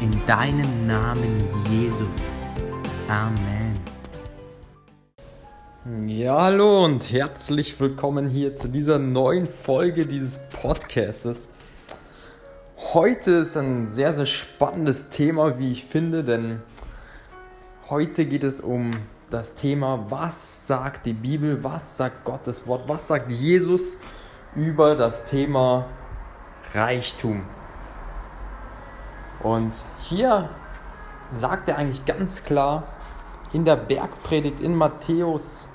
in deinem Namen Jesus. Amen. Ja, hallo und herzlich willkommen hier zu dieser neuen Folge dieses Podcastes. Heute ist ein sehr, sehr spannendes Thema, wie ich finde, denn heute geht es um das Thema, was sagt die Bibel, was sagt Gottes Wort, was sagt Jesus über das Thema Reichtum. Und hier sagt er eigentlich ganz klar in der Bergpredigt in Matthäus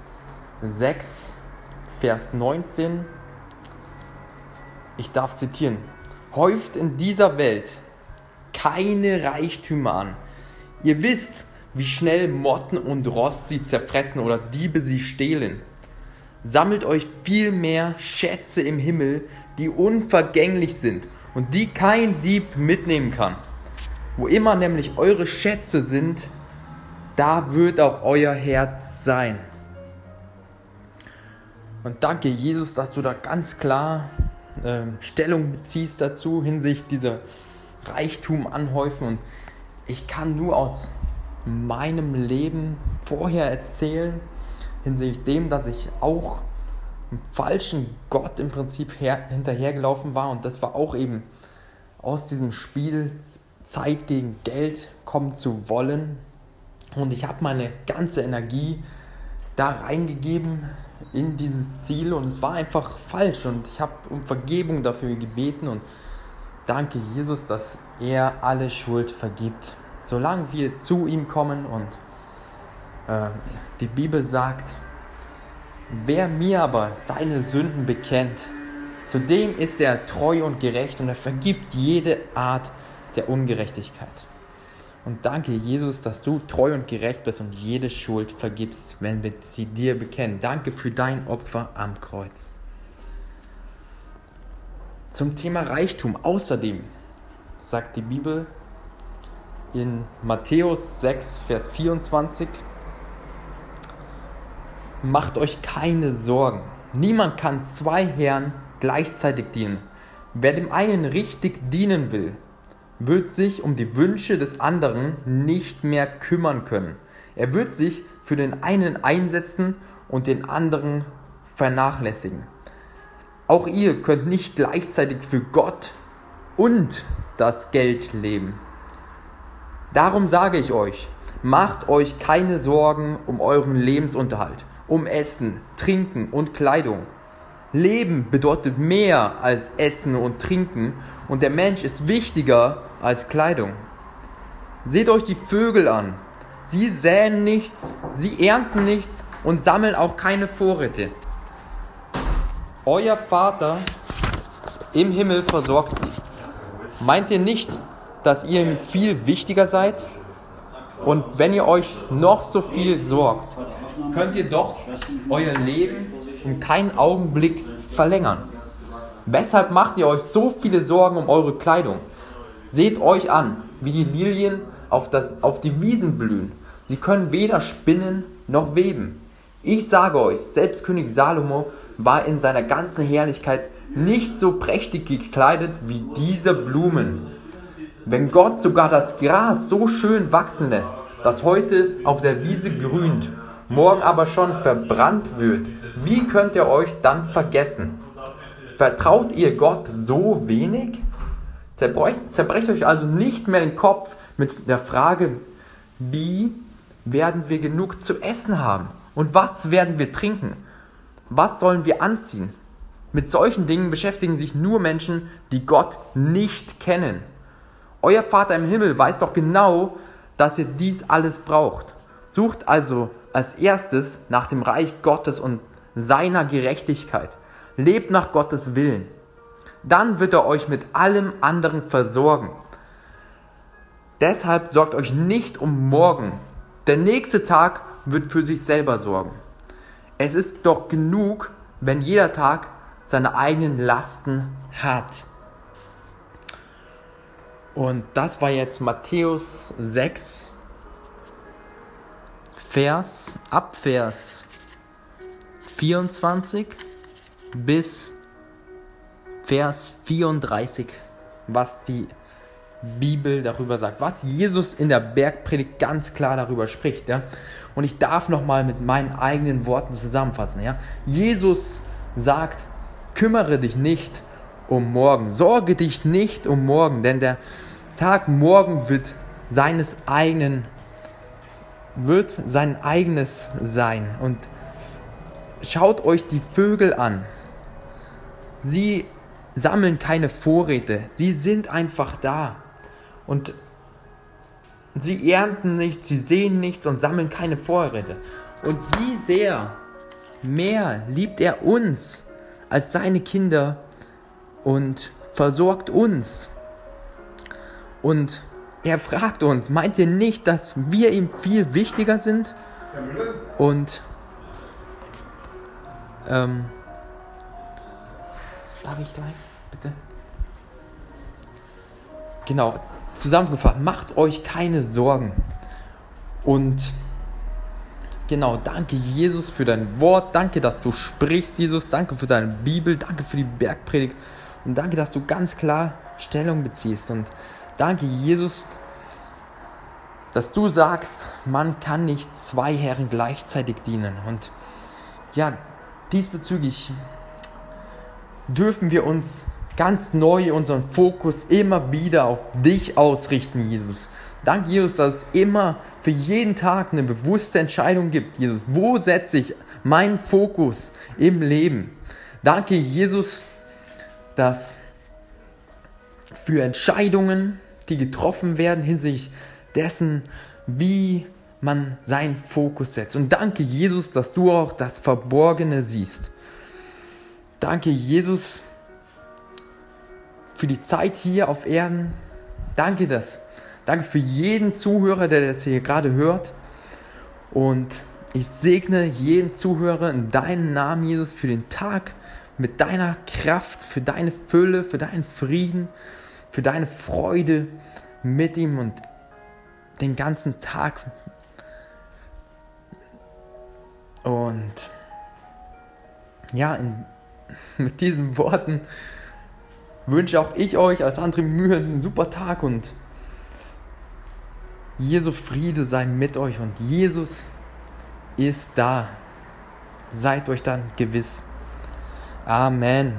6, Vers 19, ich darf zitieren, häuft in dieser Welt keine Reichtümer an. Ihr wisst, wie schnell Motten und Rost sie zerfressen oder Diebe sie stehlen. Sammelt euch vielmehr Schätze im Himmel, die unvergänglich sind und die kein Dieb mitnehmen kann. Wo immer nämlich eure Schätze sind, da wird auch euer Herz sein. Und danke Jesus, dass du da ganz klar äh, Stellung beziehst dazu hinsichtlich dieser Reichtum anhäufen. Und ich kann nur aus meinem Leben vorher erzählen, hinsichtlich dem, dass ich auch einem falschen Gott im Prinzip her, hinterhergelaufen war. Und das war auch eben aus diesem Spiel Zeit gegen Geld kommen zu wollen. Und ich habe meine ganze Energie da reingegeben in dieses Ziel und es war einfach falsch und ich habe um Vergebung dafür gebeten und danke Jesus, dass er alle Schuld vergibt. Solange wir zu ihm kommen und äh, die Bibel sagt, wer mir aber seine Sünden bekennt, zu dem ist er treu und gerecht und er vergibt jede Art der Ungerechtigkeit. Und danke, Jesus, dass du treu und gerecht bist und jede Schuld vergibst, wenn wir sie dir bekennen. Danke für dein Opfer am Kreuz. Zum Thema Reichtum. Außerdem sagt die Bibel in Matthäus 6, Vers 24, Macht euch keine Sorgen. Niemand kann zwei Herren gleichzeitig dienen. Wer dem einen richtig dienen will, wird sich um die Wünsche des anderen nicht mehr kümmern können. Er wird sich für den einen einsetzen und den anderen vernachlässigen. Auch ihr könnt nicht gleichzeitig für Gott und das Geld leben. Darum sage ich euch, macht euch keine Sorgen um euren Lebensunterhalt, um Essen, Trinken und Kleidung. Leben bedeutet mehr als Essen und Trinken und der Mensch ist wichtiger als Kleidung. Seht euch die Vögel an. Sie säen nichts, sie ernten nichts und sammeln auch keine Vorräte. Euer Vater im Himmel versorgt sie. Meint ihr nicht, dass ihr ihm viel wichtiger seid? Und wenn ihr euch noch so viel sorgt, könnt ihr doch euer Leben um keinen Augenblick verlängern. Weshalb macht ihr euch so viele Sorgen um eure Kleidung? Seht euch an, wie die Lilien auf, das, auf die Wiesen blühen. Sie können weder spinnen noch weben. Ich sage euch, selbst König Salomo war in seiner ganzen Herrlichkeit nicht so prächtig gekleidet wie diese Blumen. Wenn Gott sogar das Gras so schön wachsen lässt, das heute auf der Wiese grünt, morgen aber schon verbrannt wird, wie könnt ihr euch dann vergessen? Vertraut ihr Gott so wenig? Zerbrecht, zerbrecht euch also nicht mehr den Kopf mit der Frage, wie werden wir genug zu essen haben? Und was werden wir trinken? Was sollen wir anziehen? Mit solchen Dingen beschäftigen sich nur Menschen, die Gott nicht kennen. Euer Vater im Himmel weiß doch genau, dass ihr dies alles braucht. Sucht also als erstes nach dem Reich Gottes und seiner Gerechtigkeit. Lebt nach Gottes Willen. Dann wird er euch mit allem anderen versorgen. Deshalb sorgt euch nicht um morgen. Der nächste Tag wird für sich selber sorgen. Es ist doch genug, wenn jeder Tag seine eigenen Lasten hat. Und das war jetzt Matthäus 6, Vers, ab Vers 24 bis Vers 34, was die Bibel darüber sagt, was Jesus in der Bergpredigt ganz klar darüber spricht. Ja? Und ich darf nochmal mit meinen eigenen Worten zusammenfassen. Ja? Jesus sagt, kümmere dich nicht um morgen. Sorge dich nicht um morgen, denn der Tag morgen wird seines eigenen wird sein eigenes sein und schaut euch die Vögel an. Sie sammeln keine Vorräte, sie sind einfach da und sie ernten nichts, sie sehen nichts und sammeln keine Vorräte. Und wie sehr mehr liebt er uns als seine Kinder und versorgt uns. Und er fragt uns, meint ihr nicht, dass wir ihm viel wichtiger sind? Und ähm, darf ich gleich, bitte? Genau, zusammengefasst, macht euch keine Sorgen. Und Genau, danke Jesus für dein Wort, danke, dass du sprichst, Jesus, danke für deine Bibel, danke für die Bergpredigt. Und danke, dass du ganz klar Stellung beziehst. Und danke Jesus, dass du sagst, man kann nicht zwei Herren gleichzeitig dienen. Und ja, diesbezüglich dürfen wir uns ganz neu unseren Fokus immer wieder auf dich ausrichten, Jesus. Danke, Jesus, dass es immer für jeden Tag eine bewusste Entscheidung gibt. Jesus, wo setze ich meinen Fokus im Leben? Danke, Jesus, dass für Entscheidungen, die getroffen werden hinsichtlich dessen, wie man seinen Fokus setzt. Und danke, Jesus, dass du auch das Verborgene siehst. Danke, Jesus, für die Zeit hier auf Erden. Danke, dass Danke für jeden Zuhörer, der das hier gerade hört. Und ich segne jeden Zuhörer in deinem Namen, Jesus, für den Tag mit deiner Kraft, für deine Fülle, für deinen Frieden, für deine Freude mit ihm und den ganzen Tag. Und ja, in, mit diesen Worten wünsche auch ich euch als André Mühe einen super Tag und Jesu Friede sei mit euch und Jesus ist da. Seid euch dann gewiss. Amen.